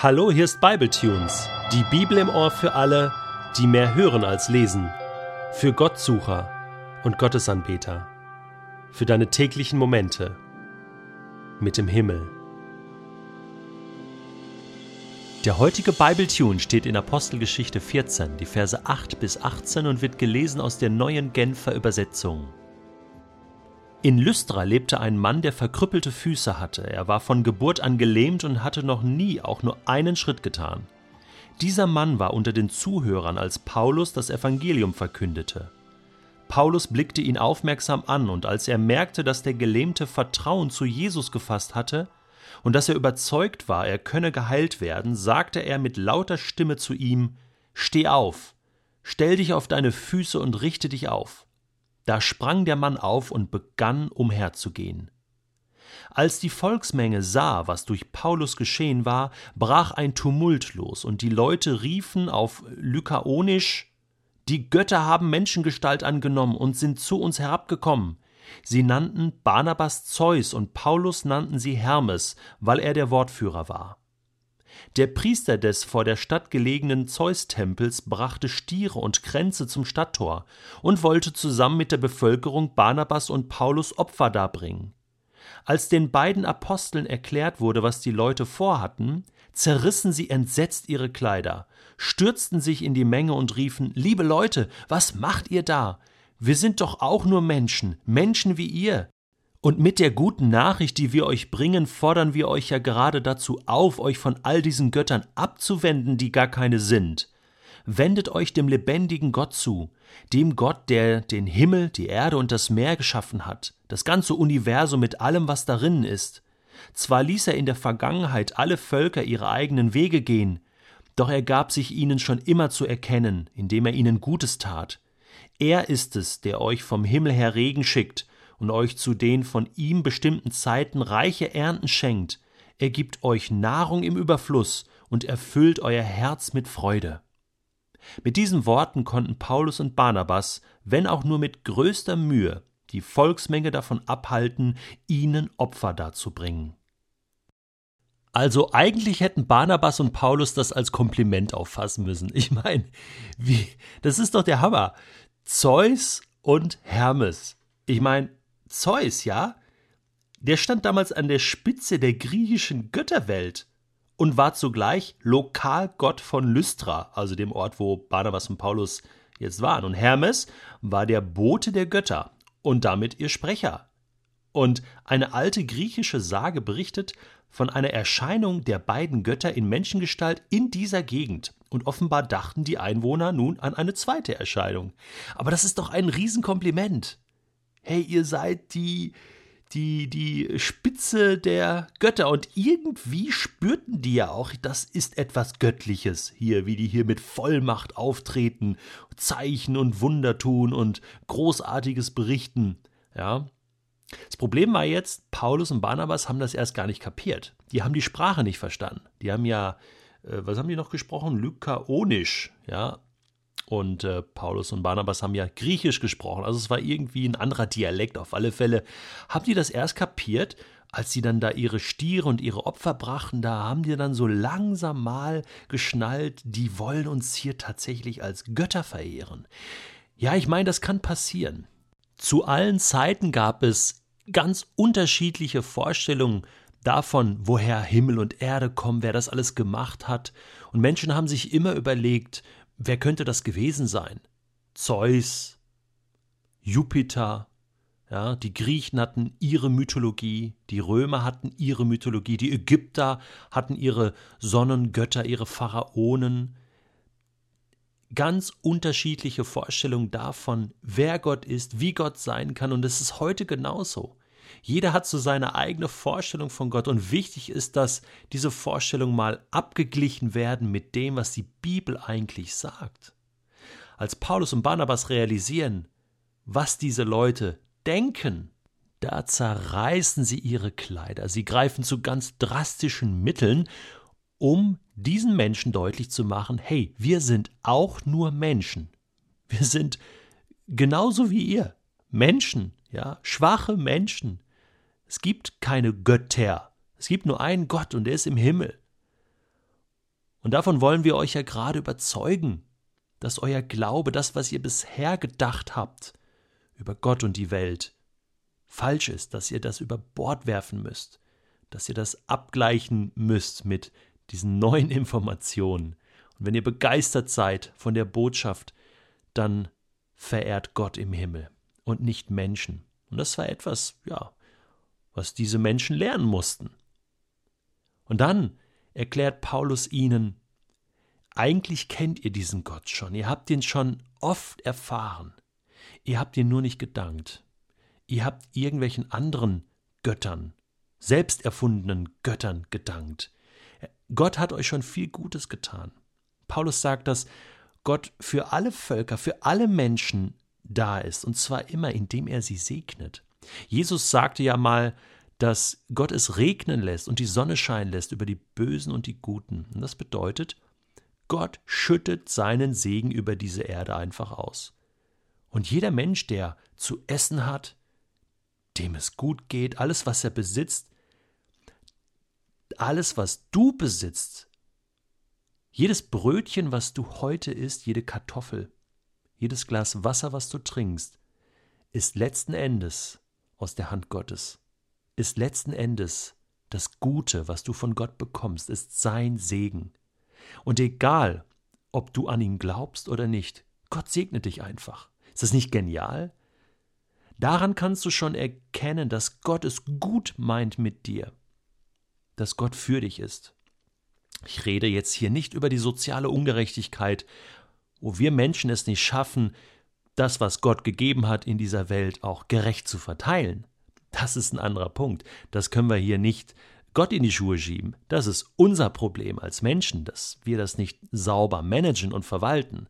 Hallo, hier ist Bibletunes, die Bibel im Ohr für alle, die mehr hören als lesen, für Gottsucher und Gottesanbeter, für deine täglichen Momente mit dem Himmel. Der heutige Bibletune steht in Apostelgeschichte 14, die Verse 8 bis 18 und wird gelesen aus der neuen Genfer Übersetzung. In Lystra lebte ein Mann, der verkrüppelte Füße hatte. Er war von Geburt an gelähmt und hatte noch nie auch nur einen Schritt getan. Dieser Mann war unter den Zuhörern, als Paulus das Evangelium verkündete. Paulus blickte ihn aufmerksam an, und als er merkte, dass der Gelähmte Vertrauen zu Jesus gefasst hatte und dass er überzeugt war, er könne geheilt werden, sagte er mit lauter Stimme zu ihm Steh auf, stell dich auf deine Füße und richte dich auf. Da sprang der Mann auf und begann umherzugehen. Als die Volksmenge sah, was durch Paulus geschehen war, brach ein Tumult los, und die Leute riefen auf Lykaonisch Die Götter haben Menschengestalt angenommen und sind zu uns herabgekommen. Sie nannten Barnabas Zeus und Paulus nannten sie Hermes, weil er der Wortführer war. Der Priester des vor der Stadt gelegenen Zeustempels brachte Stiere und Kränze zum Stadttor und wollte zusammen mit der Bevölkerung Barnabas und Paulus Opfer darbringen. Als den beiden Aposteln erklärt wurde, was die Leute vorhatten, zerrissen sie entsetzt ihre Kleider, stürzten sich in die Menge und riefen Liebe Leute, was macht ihr da? Wir sind doch auch nur Menschen, Menschen wie ihr. Und mit der guten Nachricht, die wir euch bringen, fordern wir euch ja gerade dazu auf, euch von all diesen Göttern abzuwenden, die gar keine sind. Wendet euch dem lebendigen Gott zu, dem Gott, der den Himmel, die Erde und das Meer geschaffen hat, das ganze Universum mit allem, was darin ist. Zwar ließ er in der Vergangenheit alle Völker ihre eigenen Wege gehen, doch er gab sich ihnen schon immer zu erkennen, indem er ihnen Gutes tat. Er ist es, der euch vom Himmel her Regen schickt und euch zu den von ihm bestimmten Zeiten reiche Ernten schenkt, er gibt euch Nahrung im Überfluss und erfüllt euer Herz mit Freude. Mit diesen Worten konnten Paulus und Barnabas, wenn auch nur mit größter Mühe, die Volksmenge davon abhalten, ihnen Opfer darzubringen. Also eigentlich hätten Barnabas und Paulus das als Kompliment auffassen müssen. Ich meine, wie, das ist doch der Hammer. Zeus und Hermes. Ich meine, Zeus, ja, der stand damals an der Spitze der griechischen Götterwelt und war zugleich Lokalgott von Lystra, also dem Ort, wo Barnabas und Paulus jetzt waren. Und Hermes war der Bote der Götter und damit ihr Sprecher. Und eine alte griechische Sage berichtet von einer Erscheinung der beiden Götter in Menschengestalt in dieser Gegend. Und offenbar dachten die Einwohner nun an eine zweite Erscheinung. Aber das ist doch ein Riesenkompliment hey, ihr seid die, die, die Spitze der Götter. Und irgendwie spürten die ja auch, das ist etwas Göttliches hier, wie die hier mit Vollmacht auftreten, Zeichen und Wunder tun und Großartiges berichten. Ja. Das Problem war jetzt, Paulus und Barnabas haben das erst gar nicht kapiert. Die haben die Sprache nicht verstanden. Die haben ja, äh, was haben die noch gesprochen? Lykaonisch, ja. Und äh, Paulus und Barnabas haben ja Griechisch gesprochen. Also es war irgendwie ein anderer Dialekt auf alle Fälle. Haben die das erst kapiert, als sie dann da ihre Stiere und ihre Opfer brachten? Da haben die dann so langsam mal geschnallt, die wollen uns hier tatsächlich als Götter verehren. Ja, ich meine, das kann passieren. Zu allen Zeiten gab es ganz unterschiedliche Vorstellungen davon, woher Himmel und Erde kommen, wer das alles gemacht hat. Und Menschen haben sich immer überlegt, Wer könnte das gewesen sein? Zeus, Jupiter, ja, die Griechen hatten ihre Mythologie, die Römer hatten ihre Mythologie, die Ägypter hatten ihre Sonnengötter, ihre Pharaonen. Ganz unterschiedliche Vorstellungen davon, wer Gott ist, wie Gott sein kann, und es ist heute genauso. Jeder hat so seine eigene Vorstellung von Gott und wichtig ist, dass diese Vorstellungen mal abgeglichen werden mit dem, was die Bibel eigentlich sagt. Als Paulus und Barnabas realisieren, was diese Leute denken, da zerreißen sie ihre Kleider, sie greifen zu ganz drastischen Mitteln, um diesen Menschen deutlich zu machen, hey, wir sind auch nur Menschen. Wir sind genauso wie ihr. Menschen, ja, schwache Menschen. Es gibt keine Götter. Es gibt nur einen Gott und der ist im Himmel. Und davon wollen wir euch ja gerade überzeugen, dass euer Glaube, das, was ihr bisher gedacht habt über Gott und die Welt, falsch ist, dass ihr das über Bord werfen müsst, dass ihr das abgleichen müsst mit diesen neuen Informationen. Und wenn ihr begeistert seid von der Botschaft, dann verehrt Gott im Himmel und nicht Menschen. Und das war etwas, ja, was diese Menschen lernen mussten. Und dann erklärt Paulus ihnen, eigentlich kennt ihr diesen Gott schon, ihr habt ihn schon oft erfahren, ihr habt ihn nur nicht gedankt, ihr habt irgendwelchen anderen Göttern, selbst erfundenen Göttern gedankt. Gott hat euch schon viel Gutes getan. Paulus sagt, dass Gott für alle Völker, für alle Menschen da ist, und zwar immer, indem er sie segnet. Jesus sagte ja mal, dass Gott es regnen lässt und die Sonne scheinen lässt über die Bösen und die Guten. Und das bedeutet, Gott schüttet seinen Segen über diese Erde einfach aus. Und jeder Mensch, der zu essen hat, dem es gut geht, alles, was er besitzt, alles, was du besitzt, jedes Brötchen, was du heute isst, jede Kartoffel, jedes Glas Wasser, was du trinkst, ist letzten Endes aus der Hand Gottes, ist letzten Endes das Gute, was du von Gott bekommst, ist sein Segen. Und egal, ob du an ihn glaubst oder nicht, Gott segne dich einfach. Ist das nicht genial? Daran kannst du schon erkennen, dass Gott es gut meint mit dir, dass Gott für dich ist. Ich rede jetzt hier nicht über die soziale Ungerechtigkeit, wo wir Menschen es nicht schaffen, das, was Gott gegeben hat in dieser Welt, auch gerecht zu verteilen. Das ist ein anderer Punkt. Das können wir hier nicht Gott in die Schuhe schieben. Das ist unser Problem als Menschen, dass wir das nicht sauber managen und verwalten.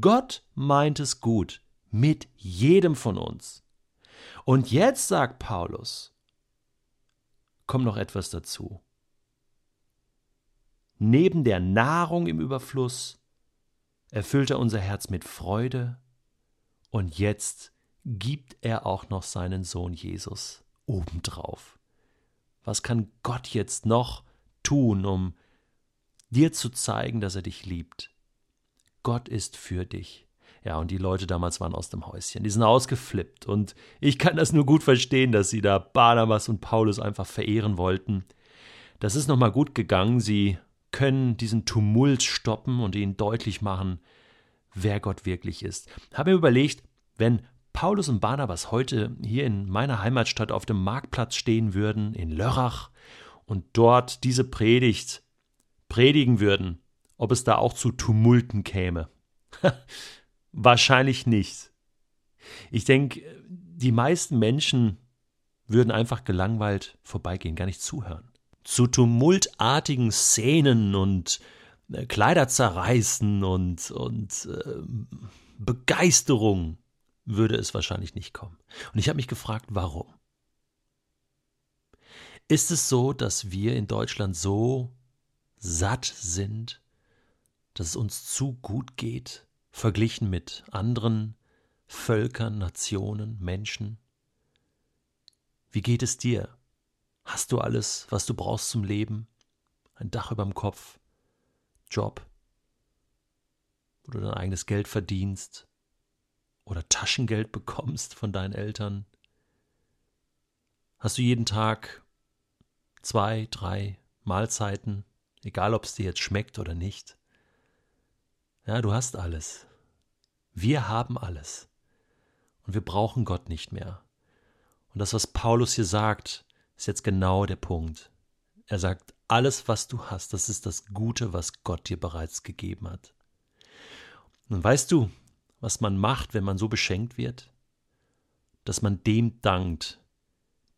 Gott meint es gut mit jedem von uns. Und jetzt sagt Paulus, kommt noch etwas dazu. Neben der Nahrung im Überfluss erfüllt er unser Herz mit Freude und jetzt gibt er auch noch seinen Sohn Jesus obendrauf. Was kann Gott jetzt noch tun, um dir zu zeigen, dass er dich liebt? Gott ist für dich. Ja, und die Leute damals waren aus dem Häuschen. Die sind ausgeflippt. Und ich kann das nur gut verstehen, dass sie da Barnabas und Paulus einfach verehren wollten. Das ist nochmal gut gegangen. Sie können diesen Tumult stoppen und ihnen deutlich machen, wer Gott wirklich ist. Habe mir überlegt, wenn Paulus und Barnabas heute hier in meiner Heimatstadt auf dem Marktplatz stehen würden, in Lörrach, und dort diese Predigt predigen würden, ob es da auch zu Tumulten käme. Wahrscheinlich nicht. Ich denke, die meisten Menschen würden einfach gelangweilt vorbeigehen, gar nicht zuhören. Zu tumultartigen Szenen und äh, Kleider zerreißen und, und äh, Begeisterung würde es wahrscheinlich nicht kommen. Und ich habe mich gefragt, warum? Ist es so, dass wir in Deutschland so satt sind, dass es uns zu gut geht, verglichen mit anderen Völkern, Nationen, Menschen? Wie geht es dir? Hast du alles, was du brauchst zum Leben? Ein Dach über dem Kopf, Job, wo du dein eigenes Geld verdienst, oder Taschengeld bekommst von deinen Eltern? Hast du jeden Tag zwei, drei Mahlzeiten, egal ob es dir jetzt schmeckt oder nicht? Ja, du hast alles. Wir haben alles. Und wir brauchen Gott nicht mehr. Und das, was Paulus hier sagt, ist jetzt genau der Punkt. Er sagt, alles, was du hast, das ist das Gute, was Gott dir bereits gegeben hat. Und weißt du, was man macht, wenn man so beschenkt wird? Dass man dem dankt,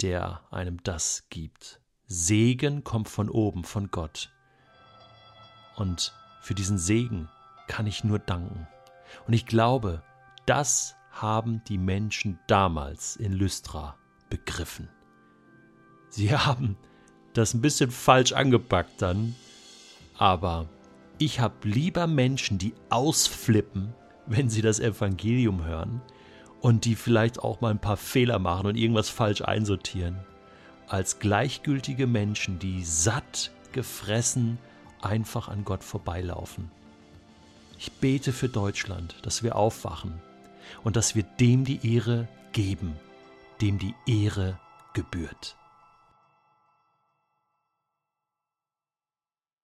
der einem das gibt. Segen kommt von oben, von Gott. Und für diesen Segen kann ich nur danken. Und ich glaube, das haben die Menschen damals in Lystra begriffen. Sie haben das ein bisschen falsch angepackt dann, aber ich habe lieber Menschen, die ausflippen, wenn sie das Evangelium hören und die vielleicht auch mal ein paar Fehler machen und irgendwas falsch einsortieren, als gleichgültige Menschen, die satt gefressen einfach an Gott vorbeilaufen. Ich bete für Deutschland, dass wir aufwachen und dass wir dem die Ehre geben, dem die Ehre gebührt.